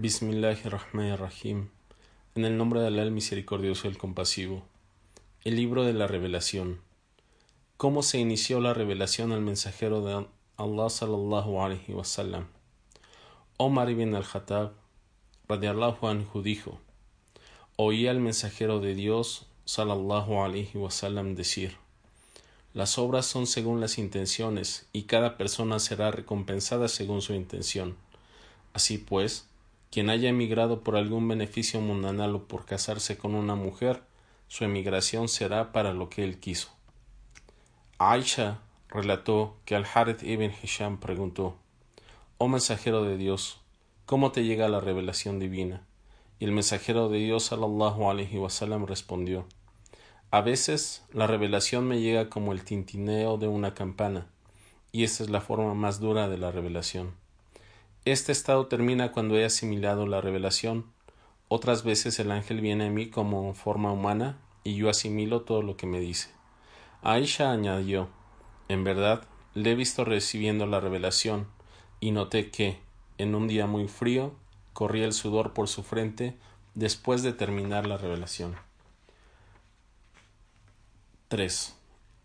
Bismillahirrahmanirrahim. En el nombre de Allah el misericordioso el compasivo. El libro de la revelación. ¿Cómo se inició la revelación al mensajero de Allah sallallahu alaihi wasallam? Omar ibn al-Khattab radiallahu anhu dijo: Oí al mensajero de Dios sallallahu alaihi wasallam decir: Las obras son según las intenciones y cada persona será recompensada según su intención. Así pues, quien haya emigrado por algún beneficio mundanal o por casarse con una mujer, su emigración será para lo que él quiso. Aisha relató que al Harith ibn Hisham preguntó: Oh mensajero de Dios, ¿cómo te llega la revelación divina? Y el mensajero de Dios sallallahu alaihi wasallam respondió: a veces la revelación me llega como el tintineo de una campana, y esa es la forma más dura de la revelación. Este estado termina cuando he asimilado la revelación. Otras veces el ángel viene a mí como forma humana y yo asimilo todo lo que me dice. Aisha añadió En verdad, le he visto recibiendo la revelación y noté que, en un día muy frío, corría el sudor por su frente después de terminar la revelación. 3.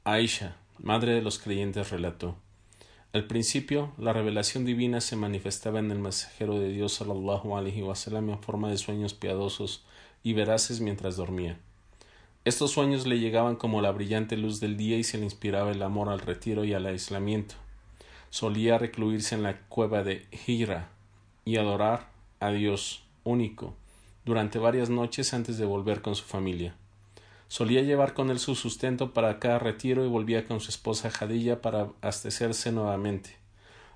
Aisha, madre de los creyentes, relató. Al principio, la revelación divina se manifestaba en el mensajero de Dios sallallahu alaihi wasallam en forma de sueños piadosos y veraces mientras dormía. Estos sueños le llegaban como la brillante luz del día y se le inspiraba el amor al retiro y al aislamiento. Solía recluirse en la cueva de Hira y adorar a Dios único durante varias noches antes de volver con su familia. Solía llevar con él su sustento para cada retiro y volvía con su esposa Jadilla para abastecerse nuevamente.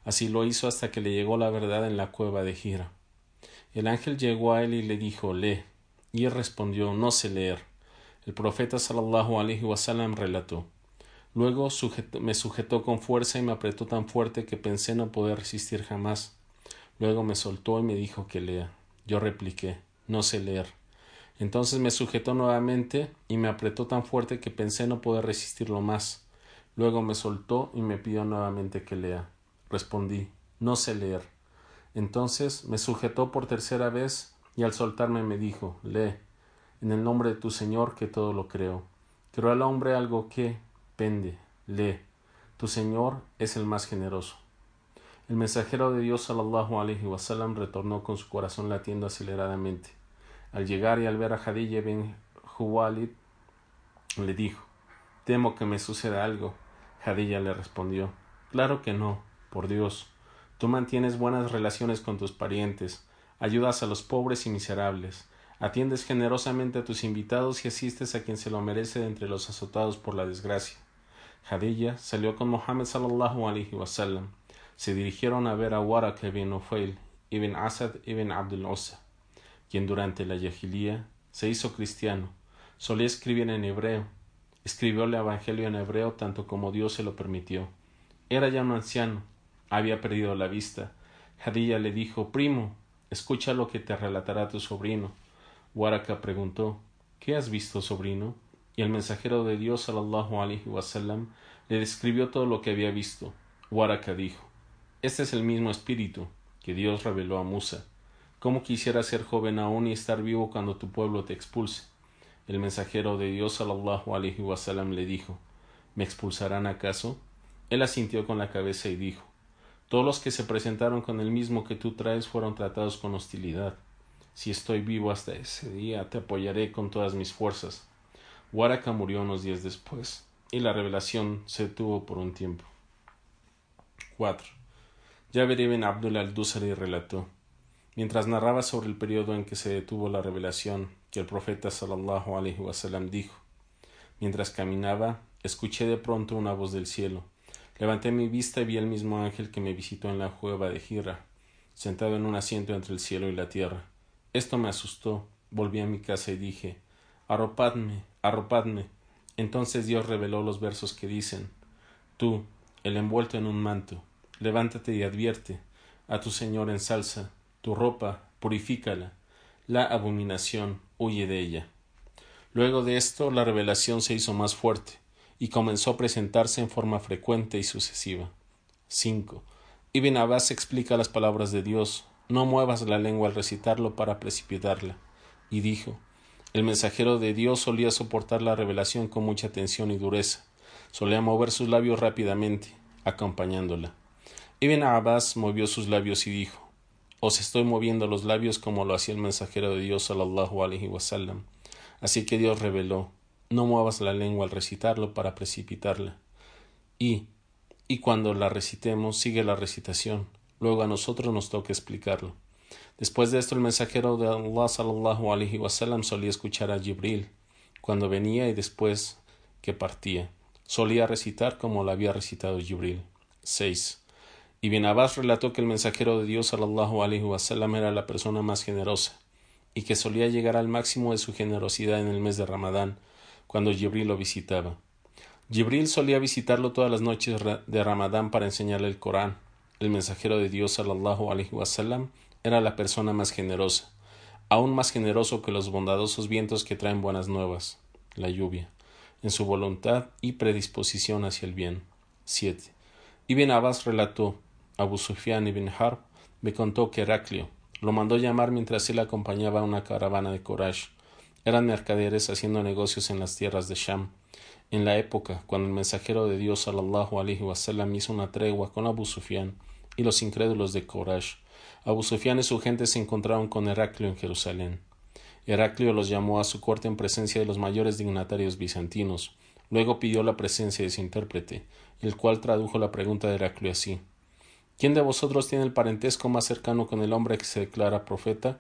Así lo hizo hasta que le llegó la verdad en la cueva de Gira. El ángel llegó a él y le dijo Lee. Y él respondió No sé leer. El profeta sallallahu alaihi wasallam relató Luego me sujetó con fuerza y me apretó tan fuerte que pensé no poder resistir jamás. Luego me soltó y me dijo que lea. Yo repliqué No sé leer. Entonces me sujetó nuevamente y me apretó tan fuerte que pensé no poder resistirlo más. Luego me soltó y me pidió nuevamente que lea. Respondí No sé leer. Entonces me sujetó por tercera vez y al soltarme me dijo Lee, en el nombre de tu Señor que todo lo creo. Creo al hombre algo que pende, lee. Tu Señor es el más generoso. El mensajero de Dios sallallahu alaihi retornó con su corazón latiendo aceleradamente. Al llegar y al ver a Jadilla ben Juwalid, le dijo Temo que me suceda algo. Jadilla le respondió Claro que no, por Dios. Tú mantienes buenas relaciones con tus parientes, ayudas a los pobres y miserables, atiendes generosamente a tus invitados y asistes a quien se lo merece de entre los azotados por la desgracia. Jadilla salió con Mohammed sallallahu alaihi wasallam. Se dirigieron a ver a Waraq ibn Ufail, ibn Asad ibn Abdul Osa quien durante la Yahilía se hizo cristiano, solía escribir en hebreo, escribió el Evangelio en hebreo tanto como Dios se lo permitió. Era ya un anciano, había perdido la vista. Jadilla le dijo Primo, escucha lo que te relatará tu sobrino. Waraka preguntó ¿Qué has visto, sobrino? Y el mensajero de Dios sallallahu wasallam le describió todo lo que había visto. Waraka dijo Este es el mismo espíritu que Dios reveló a Musa ¿Cómo quisiera ser joven aún y estar vivo cuando tu pueblo te expulse? El mensajero de Dios sallallahu wasallam le dijo ¿Me expulsarán acaso? Él asintió con la cabeza y dijo Todos los que se presentaron con el mismo que tú traes fueron tratados con hostilidad. Si estoy vivo hasta ese día, te apoyaré con todas mis fuerzas. Waraka murió unos días después, y la revelación se detuvo por un tiempo. 4. Jabir ibn Abdul al-Dusari relató mientras narraba sobre el periodo en que se detuvo la revelación que el profeta sallallahu alaihi wasallam dijo. Mientras caminaba, escuché de pronto una voz del cielo. Levanté mi vista y vi el mismo ángel que me visitó en la cueva de Gira. sentado en un asiento entre el cielo y la tierra. Esto me asustó. Volví a mi casa y dije Arropadme, arropadme. Entonces Dios reveló los versos que dicen Tú, el envuelto en un manto, levántate y advierte a tu Señor en salsa, tu ropa, purifícala, la abominación huye de ella. Luego de esto la revelación se hizo más fuerte y comenzó a presentarse en forma frecuente y sucesiva. 5. Ibn Abbas explica las palabras de Dios, no muevas la lengua al recitarlo para precipitarla, y dijo, el mensajero de Dios solía soportar la revelación con mucha tensión y dureza, solía mover sus labios rápidamente, acompañándola. Ibn Abbas movió sus labios y dijo, os estoy moviendo los labios como lo hacía el mensajero de Dios sallallahu alaihi wasallam. Así que Dios reveló, no muevas la lengua al recitarlo para precipitarla. Y, y cuando la recitemos, sigue la recitación. Luego a nosotros nos toca explicarlo. Después de esto, el mensajero de Allah sallallahu alaihi wasallam solía escuchar a Jibril cuando venía y después que partía. Solía recitar como lo había recitado Jibril. 6. Ibn Abbas relató que el mensajero de Dios sallallahu alaihi wasallam era la persona más generosa y que solía llegar al máximo de su generosidad en el mes de Ramadán, cuando Jibril lo visitaba. Jibril solía visitarlo todas las noches de Ramadán para enseñarle el Corán. El mensajero de Dios sallallahu era la persona más generosa, aún más generoso que los bondadosos vientos que traen buenas nuevas, la lluvia, en su voluntad y predisposición hacia el bien. 7. Ibn Abbas relató, Abu Sufyan ibn Harb me contó que Heraclio lo mandó llamar mientras él acompañaba a una caravana de Corash. Eran mercaderes haciendo negocios en las tierras de Sham. En la época cuando el mensajero de Dios sallallahu alaihi wasallam hizo una tregua con Abu Sufyan y los incrédulos de Corash, Abu Sufyan y su gente se encontraron con Heraclio en Jerusalén. Heraclio los llamó a su corte en presencia de los mayores dignatarios bizantinos. Luego pidió la presencia de su intérprete, el cual tradujo la pregunta de Heraclio así ¿Quién de vosotros tiene el parentesco más cercano con el hombre que se declara profeta?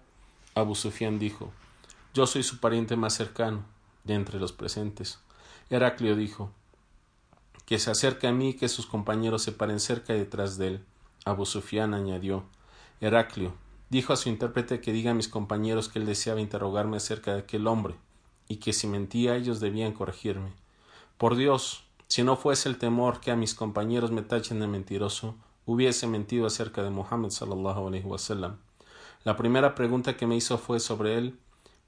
Abu Sufyan dijo Yo soy su pariente más cercano, de entre los presentes. Heraclio dijo Que se acerque a mí y que sus compañeros se paren cerca y detrás de él. Abu Sufyan añadió Heraclio dijo a su intérprete que diga a mis compañeros que él deseaba interrogarme acerca de aquel hombre, y que si mentía ellos debían corregirme. Por Dios, si no fuese el temor que a mis compañeros me tachen de mentiroso, hubiese mentido acerca de Muhammad sallallahu alaihi wasallam. La primera pregunta que me hizo fue sobre él.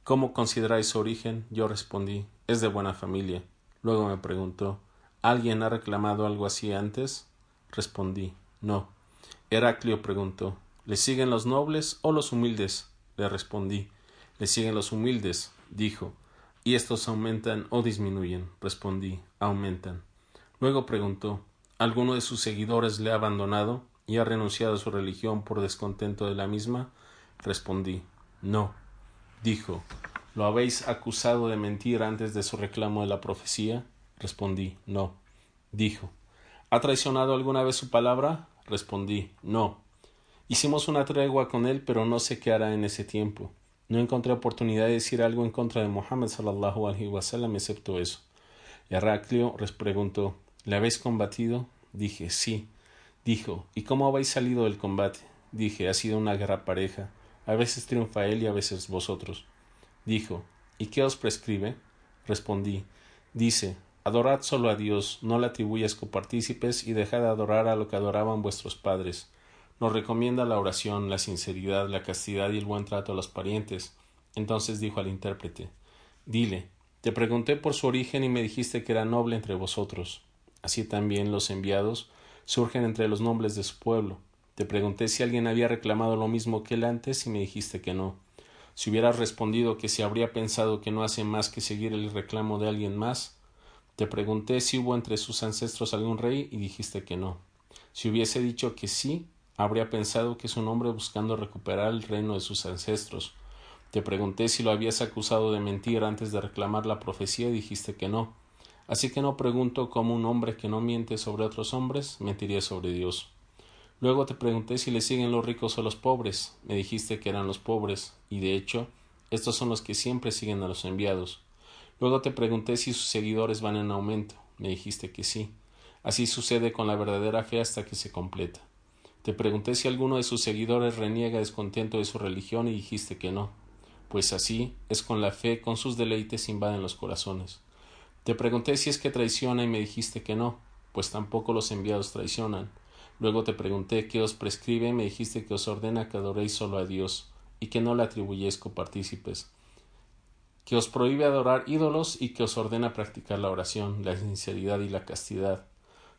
¿Cómo consideráis su origen? Yo respondí, es de buena familia. Luego me preguntó, ¿alguien ha reclamado algo así antes? Respondí, no. Heraclio preguntó, ¿Le siguen los nobles o los humildes? Le respondí. Le siguen los humildes, dijo. ¿Y estos aumentan o disminuyen? Respondí. Aumentan. Luego preguntó. ¿Alguno de sus seguidores le ha abandonado y ha renunciado a su religión por descontento de la misma? Respondí. No. Dijo. ¿Lo habéis acusado de mentir antes de su reclamo de la profecía? Respondí. No. Dijo. ¿Ha traicionado alguna vez su palabra? Respondí. No. Hicimos una tregua con él, pero no sé qué hará en ese tiempo. No encontré oportunidad de decir algo en contra de Mohammed sallallahu alaihi wasallam excepto eso. Heraclio les preguntó ¿Le habéis combatido? Dije sí. Dijo ¿Y cómo habéis salido del combate? Dije ha sido una guerra pareja. A veces triunfa él y a veces vosotros. Dijo ¿Y qué os prescribe? Respondí Dice Adorad solo a Dios, no le atribuyas copartícipes y dejad de adorar a lo que adoraban vuestros padres nos recomienda la oración, la sinceridad, la castidad y el buen trato a los parientes. Entonces dijo al intérprete Dile, te pregunté por su origen y me dijiste que era noble entre vosotros. Así también los enviados surgen entre los nobles de su pueblo. Te pregunté si alguien había reclamado lo mismo que él antes y me dijiste que no. Si hubieras respondido que se habría pensado que no hace más que seguir el reclamo de alguien más, te pregunté si hubo entre sus ancestros algún rey y dijiste que no. Si hubiese dicho que sí, habría pensado que es un hombre buscando recuperar el reino de sus ancestros. Te pregunté si lo habías acusado de mentir antes de reclamar la profecía y dijiste que no. Así que no pregunto cómo un hombre que no miente sobre otros hombres mentiría sobre Dios. Luego te pregunté si le siguen los ricos o los pobres. Me dijiste que eran los pobres, y de hecho, estos son los que siempre siguen a los enviados. Luego te pregunté si sus seguidores van en aumento. Me dijiste que sí. Así sucede con la verdadera fe hasta que se completa. Te pregunté si alguno de sus seguidores reniega descontento de su religión y dijiste que no, pues así es con la fe, con sus deleites invaden los corazones. Te pregunté si es que traiciona y me dijiste que no, pues tampoco los enviados traicionan. Luego te pregunté qué os prescribe y me dijiste que os ordena que adoréis solo a Dios y que no le atribuyéis copartícipes, que os prohíbe adorar ídolos y que os ordena practicar la oración, la sinceridad y la castidad.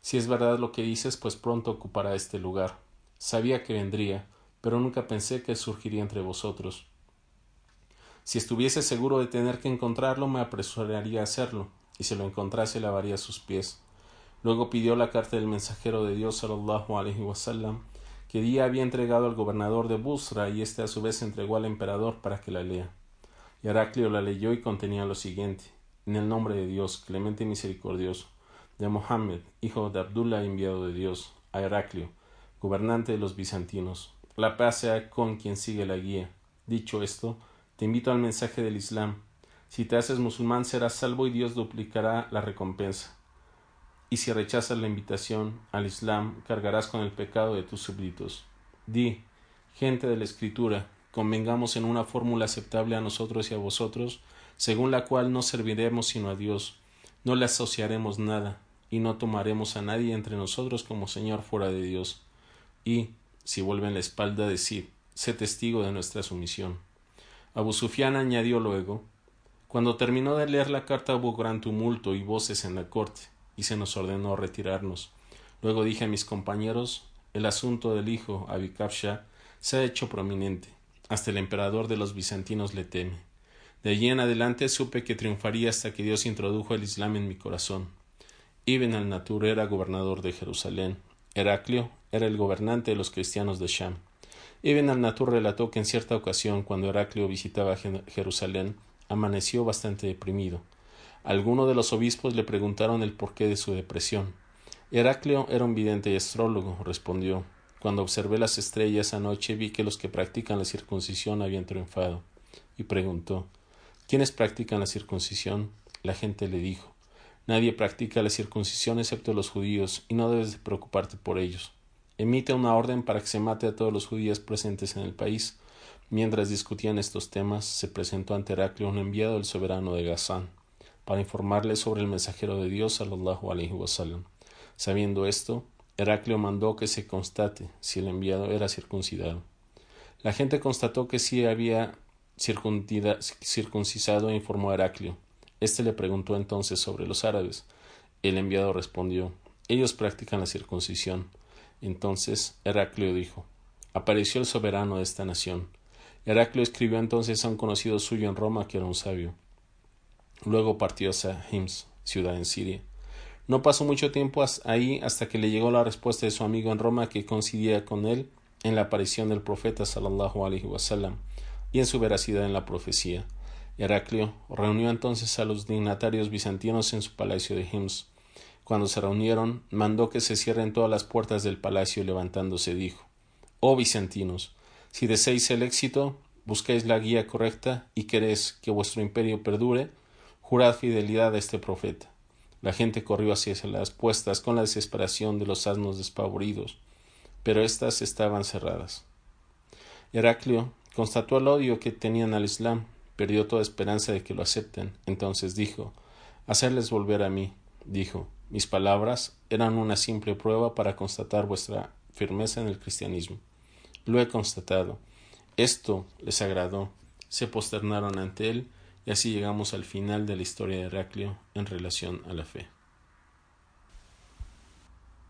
Si es verdad lo que dices, pues pronto ocupará este lugar. Sabía que vendría, pero nunca pensé que surgiría entre vosotros. Si estuviese seguro de tener que encontrarlo, me apresuraría a hacerlo, y si lo encontrase lavaría sus pies. Luego pidió la carta del mensajero de Dios sallallahu alaihi wasallam, que día había entregado al gobernador de Busra y éste a su vez entregó al emperador para que la lea. Y Heraclio la leyó y contenía lo siguiente En el nombre de Dios, clemente y misericordioso, de Mohammed, hijo de Abdullah enviado de Dios, a Heraclio, gobernante de los bizantinos. La paz sea con quien sigue la guía. Dicho esto, te invito al mensaje del Islam. Si te haces musulmán serás salvo y Dios duplicará la recompensa y si rechazas la invitación al Islam, cargarás con el pecado de tus súbditos. Di, gente de la Escritura, convengamos en una fórmula aceptable a nosotros y a vosotros, según la cual no serviremos sino a Dios, no le asociaremos nada, y no tomaremos a nadie entre nosotros como Señor fuera de Dios. Y, si vuelven la espalda, decid, sé testigo de nuestra sumisión. Abu Sufian añadió luego, cuando terminó de leer la carta hubo gran tumulto y voces en la corte y se nos ordenó retirarnos. Luego dije a mis compañeros el asunto del hijo Abikabsha se ha hecho prominente. Hasta el emperador de los bizantinos le teme. De allí en adelante supe que triunfaría hasta que Dios introdujo el Islam en mi corazón. Ibn al-Natur era gobernador de Jerusalén. Heraclio era el gobernante de los cristianos de Sham. Ibn al-Natur relató que en cierta ocasión, cuando Heraclio visitaba Jerusalén, amaneció bastante deprimido. Algunos de los obispos le preguntaron el porqué de su depresión. Heraclio era un vidente y astrólogo, respondió. Cuando observé las estrellas anoche vi que los que practican la circuncisión habían triunfado. Y preguntó ¿Quiénes practican la circuncisión? La gente le dijo Nadie practica la circuncisión excepto los judíos, y no debes de preocuparte por ellos. Emite una orden para que se mate a todos los judíos presentes en el país. Mientras discutían estos temas, se presentó ante Heraclio un enviado del soberano de Gazán para informarle sobre el mensajero de Dios sallallahu alaihi wasallam. Sabiendo esto, Heraclio mandó que se constate si el enviado era circuncidado. La gente constató que sí había circuncisado e informó a Heraclio. Este le preguntó entonces sobre los árabes. El enviado respondió Ellos practican la circuncisión. Entonces Heraclio dijo Apareció el soberano de esta nación. Heraclio escribió entonces a un conocido suyo en Roma que era un sabio. Luego partió hacia Hims, ciudad en Siria. No pasó mucho tiempo ahí hasta que le llegó la respuesta de su amigo en Roma que coincidía con él en la aparición del profeta y en su veracidad en la profecía. Heraclio reunió entonces a los dignatarios bizantinos en su palacio de Hims. Cuando se reunieron, mandó que se cierren todas las puertas del palacio y levantándose dijo Oh bizantinos, si deseáis el éxito, buscáis la guía correcta y queréis que vuestro imperio perdure, Jurad fidelidad a este profeta. La gente corrió hacia las puestas con la desesperación de los asnos despavoridos, pero éstas estaban cerradas. Heraclio constató el odio que tenían al Islam, perdió toda esperanza de que lo acepten. Entonces dijo Hacerles volver a mí. Dijo Mis palabras eran una simple prueba para constatar vuestra firmeza en el cristianismo. Lo he constatado. Esto les agradó. Se posternaron ante él y así llegamos al final de la historia de Heraclio en relación a la fe.